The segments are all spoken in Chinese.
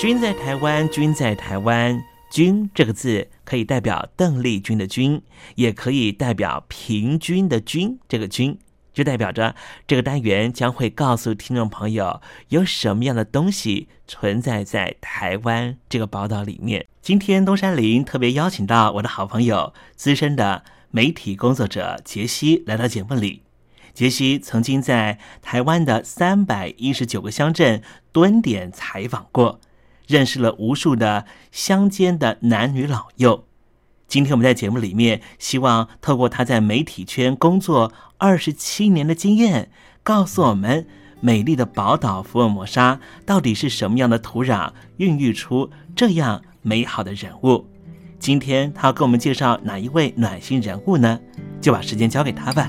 君在台湾，君在台湾。君这个字可以代表邓丽君的君，也可以代表平均的均。这个均就代表着这个单元将会告诉听众朋友有什么样的东西存在在台湾这个宝岛里面。今天东山林特别邀请到我的好朋友、资深的媒体工作者杰西来到节目里。杰西曾经在台湾的三百一十九个乡镇蹲点采访过。认识了无数的乡间的男女老幼。今天我们在节目里面，希望透过他在媒体圈工作二十七年的经验，告诉我们美丽的宝岛福尔摩沙到底是什么样的土壤孕育出这样美好的人物。今天他要给我们介绍哪一位暖心人物呢？就把时间交给他吧。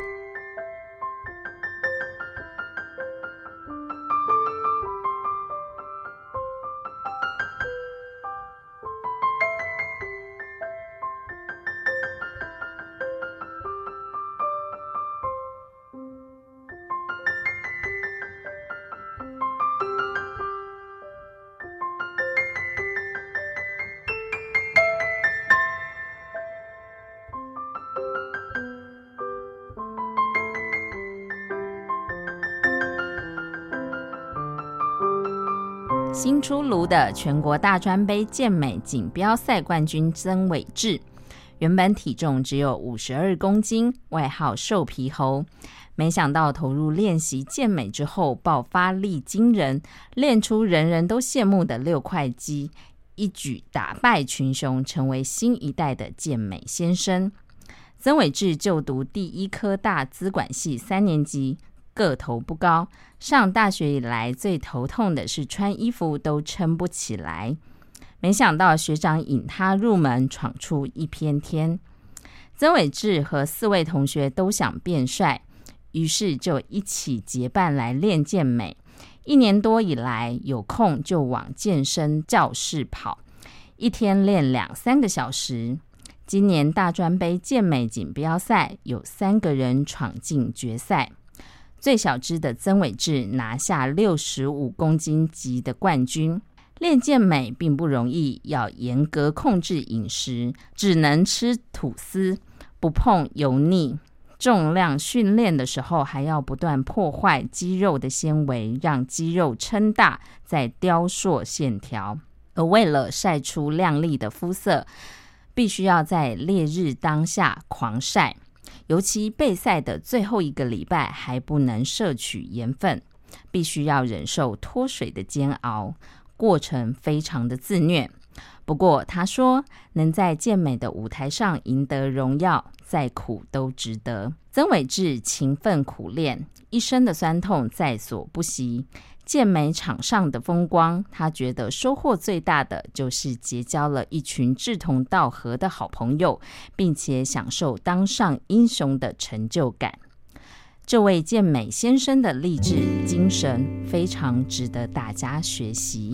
新出炉的全国大专杯健美锦标赛冠军曾伟志，原本体重只有五十二公斤，外号“瘦皮猴”。没想到投入练习健美之后，爆发力惊人，练出人人都羡慕的六块肌，一举打败群雄，成为新一代的健美先生。曾伟志就读第一科大资管系三年级。个头不高，上大学以来最头痛的是穿衣服都撑不起来。没想到学长引他入门，闯出一片天。曾伟志和四位同学都想变帅，于是就一起结伴来练健美。一年多以来，有空就往健身教室跑，一天练两三个小时。今年大专杯健美锦标赛，有三个人闯进决赛。最小只的曾伟志拿下六十五公斤级的冠军。练健美并不容易，要严格控制饮食，只能吃吐司，不碰油腻。重量训练的时候，还要不断破坏肌肉的纤维，让肌肉撑大，再雕塑线条。而为了晒出亮丽的肤色，必须要在烈日当下狂晒。尤其备赛的最后一个礼拜还不能摄取盐分，必须要忍受脱水的煎熬，过程非常的自虐。不过他说，能在健美的舞台上赢得荣耀，再苦都值得。曾伟志勤奋苦练，一身的酸痛在所不惜。健美场上的风光，他觉得收获最大的就是结交了一群志同道合的好朋友，并且享受当上英雄的成就感。这位健美先生的励志精神非常值得大家学习。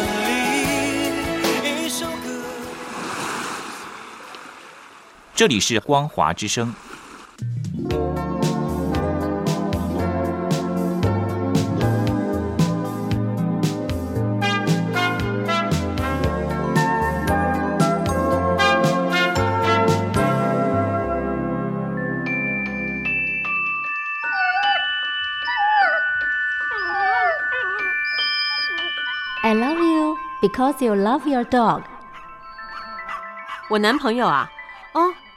这里是光华之声。I love you because you love your dog。我男朋友啊，哦，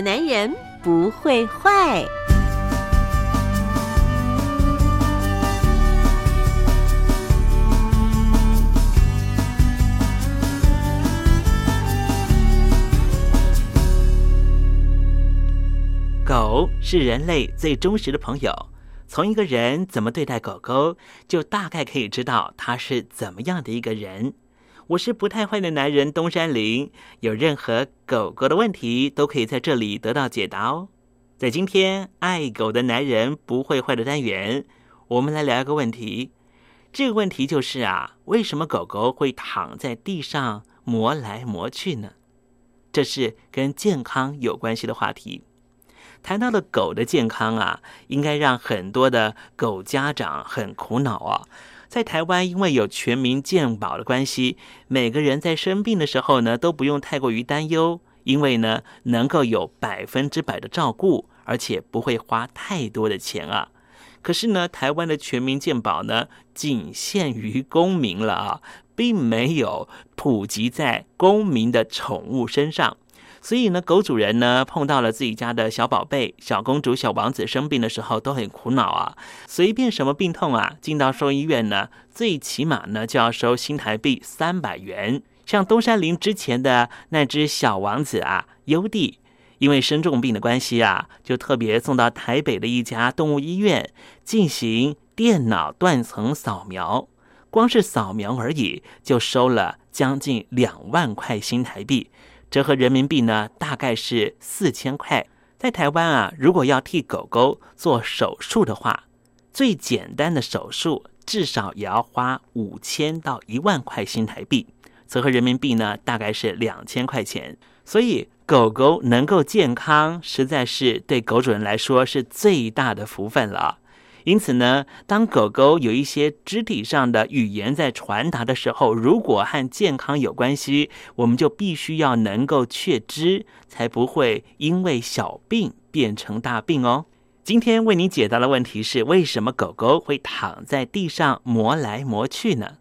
男人不会坏。狗是人类最忠实的朋友，从一个人怎么对待狗狗，就大概可以知道他是怎么样的一个人。我是不太坏的男人东山林，有任何狗狗的问题都可以在这里得到解答哦。在今天爱狗的男人不会坏的单元，我们来聊一个问题。这个问题就是啊，为什么狗狗会躺在地上磨来磨去呢？这是跟健康有关系的话题。谈到了狗的健康啊，应该让很多的狗家长很苦恼啊。在台湾，因为有全民健保的关系，每个人在生病的时候呢，都不用太过于担忧，因为呢，能够有百分之百的照顾，而且不会花太多的钱啊。可是呢，台湾的全民健保呢，仅限于公民了啊，并没有普及在公民的宠物身上。所以呢，狗主人呢碰到了自己家的小宝贝、小公主、小王子生病的时候，都很苦恼啊。随便什么病痛啊，进到兽医院呢，最起码呢就要收新台币三百元。像东山林之前的那只小王子啊，优弟，因为生重病的关系啊，就特别送到台北的一家动物医院进行电脑断层扫描，光是扫描而已就收了将近两万块新台币。折合人民币呢，大概是四千块。在台湾啊，如果要替狗狗做手术的话，最简单的手术至少也要花五千到一万块新台币，折合人民币呢，大概是两千块钱。所以，狗狗能够健康，实在是对狗主人来说是最大的福分了。因此呢，当狗狗有一些肢体上的语言在传达的时候，如果和健康有关系，我们就必须要能够确知，才不会因为小病变成大病哦。今天为你解答的问题是：为什么狗狗会躺在地上磨来磨去呢？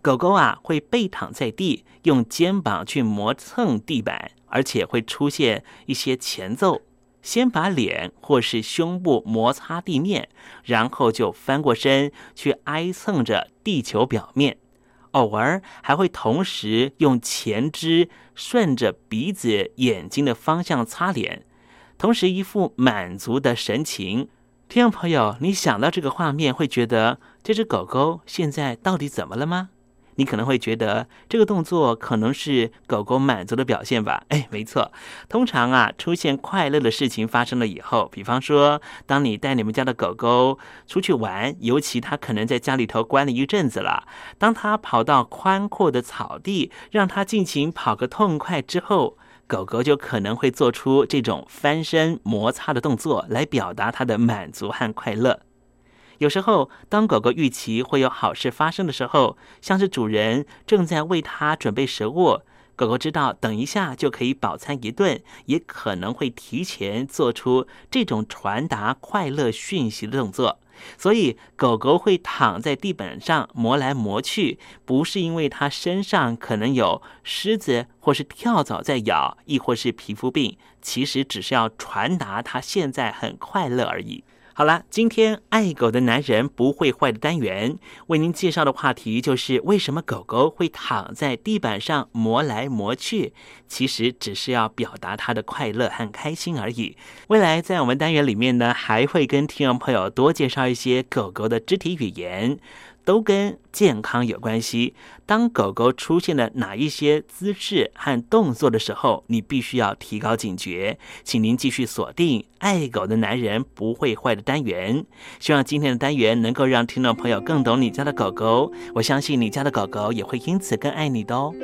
狗狗啊会背躺在地，用肩膀去磨蹭地板，而且会出现一些前奏。先把脸或是胸部摩擦地面，然后就翻过身去挨蹭着地球表面，偶尔还会同时用前肢顺着鼻子、眼睛的方向擦脸，同时一副满足的神情。听众朋友，你想到这个画面，会觉得这只狗狗现在到底怎么了吗？你可能会觉得这个动作可能是狗狗满足的表现吧？哎，没错，通常啊，出现快乐的事情发生了以后，比方说，当你带你们家的狗狗出去玩，尤其它可能在家里头关了一阵子了，当它跑到宽阔的草地，让它尽情跑个痛快之后，狗狗就可能会做出这种翻身摩擦的动作，来表达它的满足和快乐。有时候，当狗狗预期会有好事发生的时候，像是主人正在为它准备食物，狗狗知道等一下就可以饱餐一顿，也可能会提前做出这种传达快乐讯息的动作。所以，狗狗会躺在地板上磨来磨去，不是因为它身上可能有虱子或是跳蚤在咬，亦或是皮肤病，其实只是要传达它现在很快乐而已。好了，今天爱狗的男人不会坏的单元为您介绍的话题就是为什么狗狗会躺在地板上磨来磨去，其实只是要表达它的快乐和开心而已。未来在我们单元里面呢，还会跟听众朋友多介绍一些狗狗的肢体语言。都跟健康有关系。当狗狗出现了哪一些姿势和动作的时候，你必须要提高警觉。请您继续锁定《爱狗的男人不会坏》的单元。希望今天的单元能够让听众朋友更懂你家的狗狗。我相信你家的狗狗也会因此更爱你的哦。